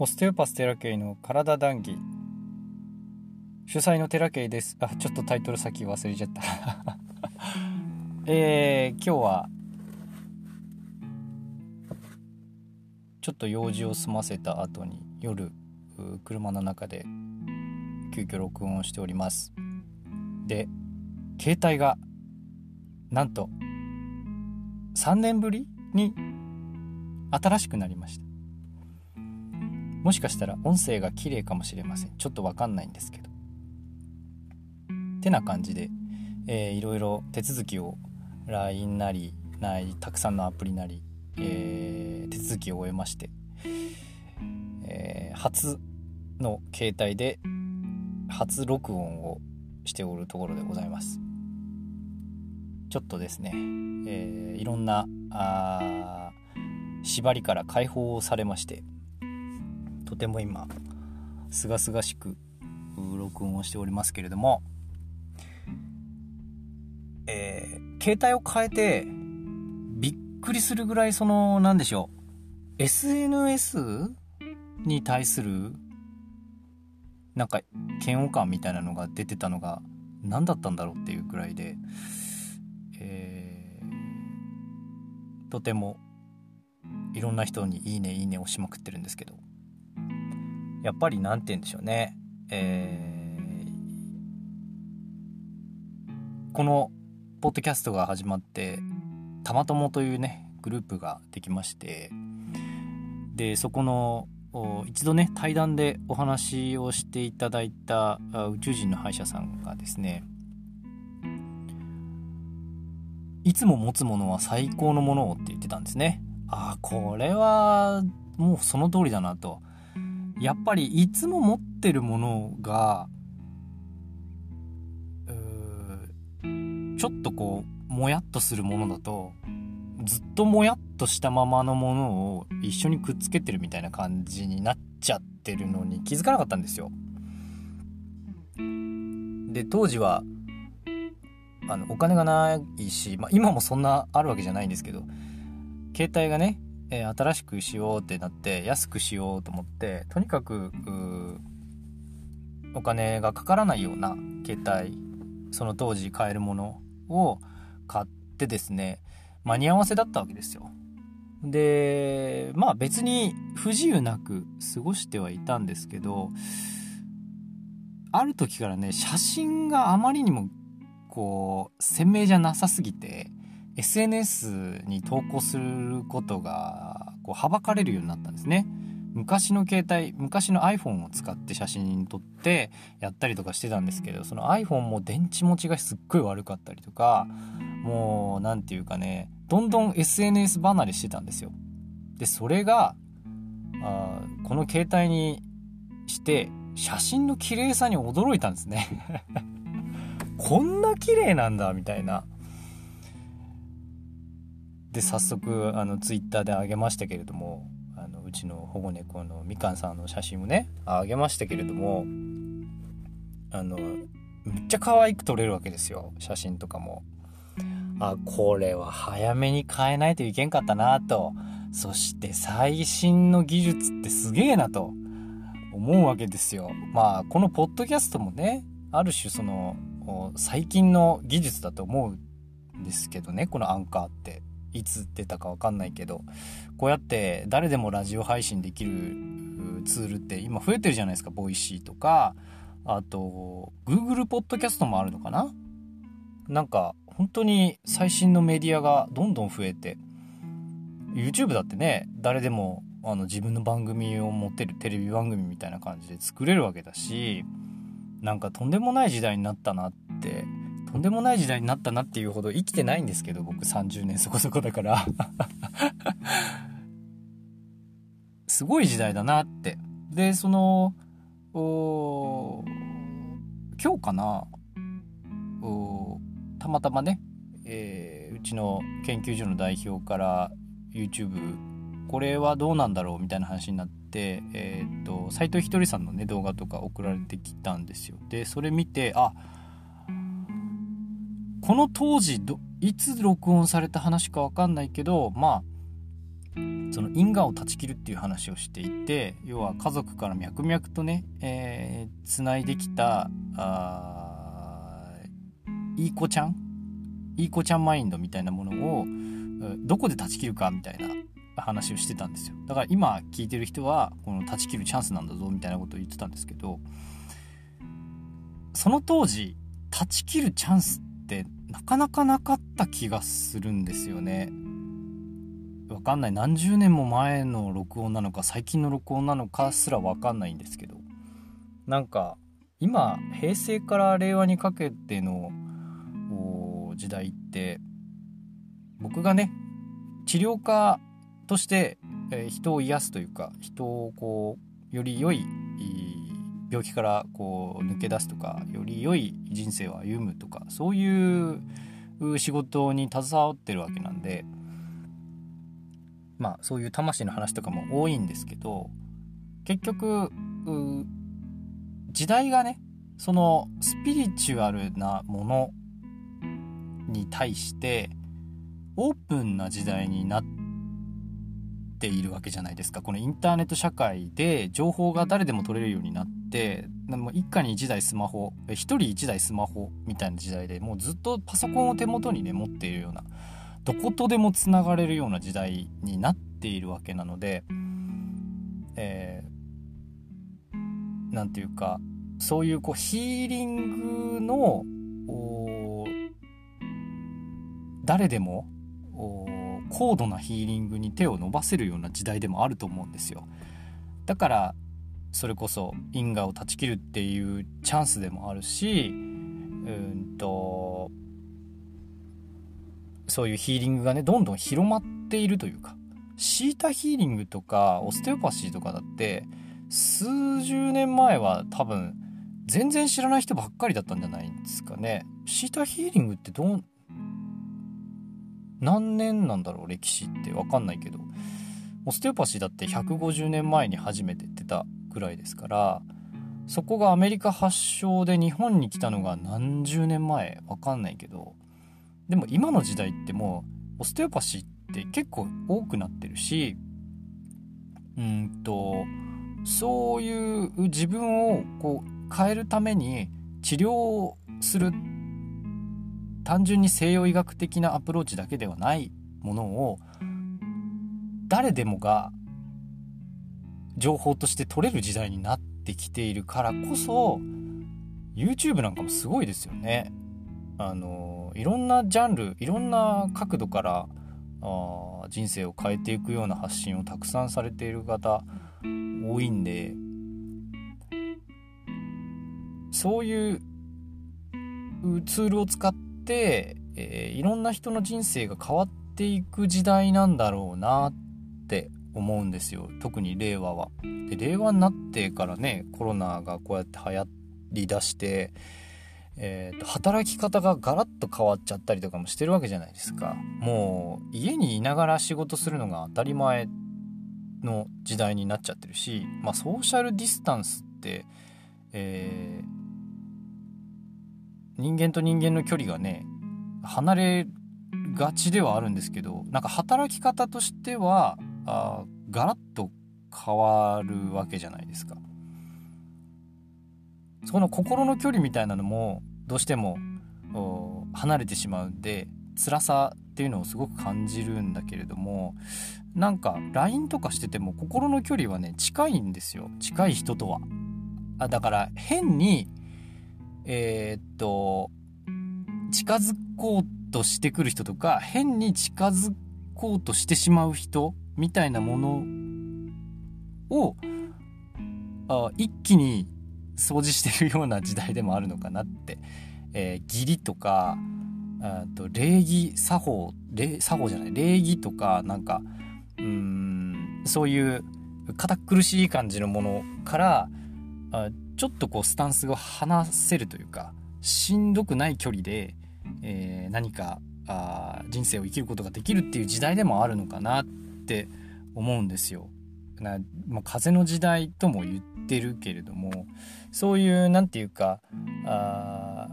オステオパステラケイの体談義。主催のテラケイです。あちょっとタイトル先忘れちゃった。えー、今日はちょっと用事を済ませた後に夜車の中で急遽録音をしております。で携帯がなんと3年ぶりに新しくなりました。もしかしたら音声が綺麗かもしれません。ちょっとわかんないんですけど。てな感じで、えー、いろいろ手続きを LINE なりないたくさんのアプリなり、えー、手続きを終えまして、えー、初の携帯で初録音をしておるところでございます。ちょっとですね、えー、いろんなあ縛りから解放されましてとても今すがすがしく録音をしておりますけれども、えー、携帯を変えてびっくりするぐらいその何でしょう SNS に対するなんか嫌悪感みたいなのが出てたのが何だったんだろうっていうくらいで、えー、とてもいろんな人に「いいねいいね」押しまくってるんですけど。やっぱり何て言うんでしょうね、えー、このポッドキャストが始まってたまともというねグループができましてでそこの一度ね対談でお話をしていただいた宇宙人の歯医者さんがですねいつも持つものは最高のものをって言ってたんですね。ああこれはもうその通りだなと。やっぱりいつも持ってるものがちょっとこうもやっとするものだとずっともやっとしたままのものを一緒にくっつけてるみたいな感じになっちゃってるのに気づかなかったんですよ。で当時はあのお金がないし、まあ、今もそんなあるわけじゃないんですけど携帯がねえー、新しくしようってなって安くしようと思ってとにかくお金がかからないような携帯その当時買えるものを買ってですね間に合わせだったわけですよ。でまあ別に不自由なく過ごしてはいたんですけどある時からね写真があまりにもこう鮮明じゃなさすぎて SNS に投稿することがこうはばかれるようになったんですね。昔の携帯昔の iPhone を使って写真撮ってやったりとかしてたんですけどその iPhone も電池持ちがすっごい悪かったりとかもう何て言うかねどんどん SNS 離れしてたんですよ。でそれがあこの携帯にして写真の綺麗さに驚いたんですね こんな綺麗なんだみたいな。で早速あのツイッターであげましたけれどもあのうちの保護猫のみかんさんの写真をねあげましたけれどもあのめっちゃ可愛く撮れるわけですよ。写真とかも。あこれは早めに変えないといけんかったなと。そして最新の技術ってすげえなと。思うわけですよ。まあこのポッドキャストもねある種その最近の技術だと思うんですけどねこのアンカーっていつ出たか分かんないけどこうやって誰でもラジオ配信できるツールって今増えてるじゃないですか。 Voicy とかあと Google ポッドキャストもあるのかな？なんか本当に最新のメディアがどんどん増えて YouTube だってね誰でもあの自分の番組を持ってるテレビ番組みたいな感じで作れるわけだしなんかとんでもない時代になったなってとんでもない時代になったなっていうほど生きてないんですけど僕30年そこそこだから。すごい時代だなって。でその今日かな。たまたまね、えー、うちの研究所の代表から YouTube これはどうなんだろうみたいな話になって、えー、っと斎藤ひとりさんのね動画とか送られてきたんですよ。でそれ見てあっこの当時どいつ録音された話か分かんないけどまあその因果を断ち切るっていう話をしていて要は家族から脈々とねつな、えー、いできたいい子ちゃん？いい子ちゃんマインドみたいなものをどこで断ち切るかみたいな話をしてたんですよ。だから今聞いてる人はこの断ち切るチャンスなんだぞみたいなことを言ってたんですけどその当時断ち切るチャンスってなかなかなかった気がするんですよね。わかんない。何十年も前の録音なのか最近の録音なのかすらわかんないんですけど。なんか今平成から令和にかけての時代って僕がね治療家として、え人を癒すというか人をこうより良い病気からこう抜け出すとかより良い人生を歩むとかそういう仕事に携わってるわけなんでまあそういう魂の話とかも多いんですけど結局時代がねそのスピリチュアルなものに対してオープンな時代になっているわけじゃないですか。このインターネット社会で情報が誰でも取れるようになってでも一家に1台スマホ1人1台スマホみたいな時代でもうずっとパソコンを手元にね持っているようなどことでもつながれるような時代になっているわけなのでえー、て言うかそういうこうヒーリングの誰でも高度なヒーリングに手を伸ばせるような時代でもあると思うんですよ。だからそれこそ因果を断ち切るっていうチャンスでもあるしうんとそういうヒーリングがねどんどん広まっているというかシータヒーリングとかオステオパシーとかだって数十年前は多分全然知らない人ばっかりだったんじゃないんですかね。シータヒーリングってどう何年なんだろう歴史って分かんないけど。オステオパシーだって150年前に初めて出たぐらいですからそこがアメリカ発祥で日本に来たのが何十年前分かんないけどでも今の時代ってもうオステオパシーって結構多くなってるしうんとそういう自分をこう変えるために治療をする単純に西洋医学的なアプローチだけではないものを誰でもが情報として取れる時代になってきているからこそ YouTube なんかもすごいですよね。あのいろんなジャンルいろんな角度からあ人生を変えていくような発信をたくさんされている方多いんでそういうツールを使って、えー、いろんな人の人生が変わっていく時代なんだろうなって思うんですよ特に令和は。で令和になってからねコロナがこうやって流行りだして、えーと、働き方がガラッと変わっちゃったりとかもしてるわけじゃないですか。もう家にいながら仕事するのが当たり前の時代になっちゃってるし、まあ、ソーシャルディスタンスって、えー人間と人間の距離がね離れがちではあるんですけどなんか働き方としてはあガラッと変わるわけじゃないですか。その心の距離みたいなのもどうしても離れてしまうんで辛さっていうのをすごく感じるんだけれどもなんか LINE とかしてても心の距離はね近いんですよ近い人とは。あだから変にえー、っと、近づこうとしてくる人とか、変に近づこうとしてしまう人みたいなものを、あ一気に掃除してるような時代でもあるのかなって。えー、義理とか、と礼儀作法礼作法じゃない礼儀とかなんかうんそういう堅苦しい感じのものからあちょっとこうスタンスが離せるというかしんどくない距離で、えー、何かあ人生を生きることができるっていう時代でもあるのかなっって思うんですよ。なまあ、風の時代とも言ってるけれどもそういう何て言うかあ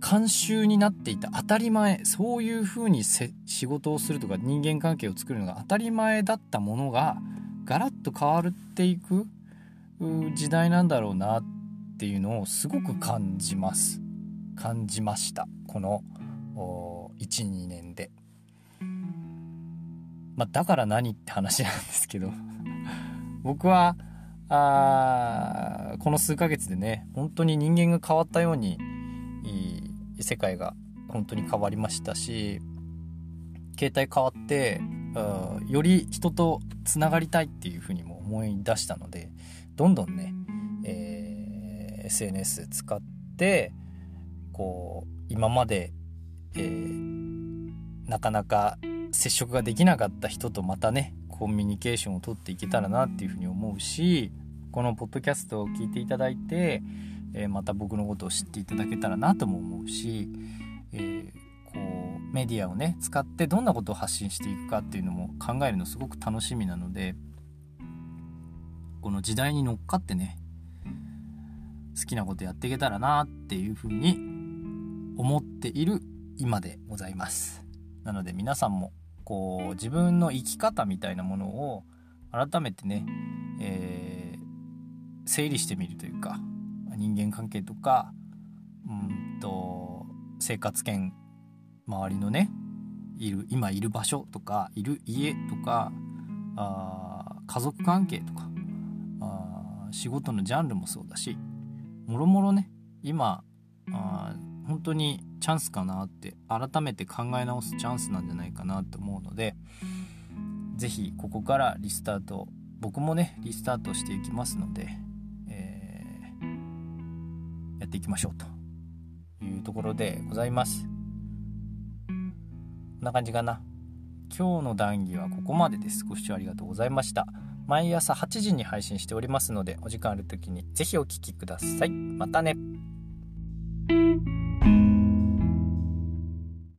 慣習になっていた当たり前そういうふうに仕事をするとか人間関係を作るのが当たり前だったものがガラッと変わっていく時代なんだろうなっていうのをすごく感じます感じましたこの12年で。まあ、だから何って話なんですけど。僕はあこの数ヶ月でね本当に人間が変わったように世界が本当に変わりましたし携帯変わってより人とつながりたいっていうふうにも思い出したのでどんどんね、えー、SNS 使ってこう今まで、えー、なかなか接触ができなかった人とまたねコミュニケーションをとっていけたらなっていうふうに思うしこのポッドキャストを聞いていただいて、えー、また僕のことを知っていただけたらなとも思うし、えー、こうメディアをね使ってどんなことを発信していくかっていうのも考えるのすごく楽しみなのでこの時代に乗っかってね好きなことやっていけたらなっていうふうに思っている今でございます。なので皆さんもこう自分の生き方みたいなものを改めてね、えー、整理してみるというか人間関係とかうんと生活圏周りのねいる今いる場所とかいる家とかあ家族関係とかあ仕事のジャンルもそうだしもろもろね今あ本当にチャンスかなって改めて考え直すチャンスなんじゃないかなと思うので是非ここからリスタート僕もねリスタートしていきますので、えー、やっていきましょうというところでございます。こんな感じかな。今日の談義はここまでです。ご視聴ありがとうございました。毎朝8時に配信しておりますのでお時間ある時に是非お聴きください。またね。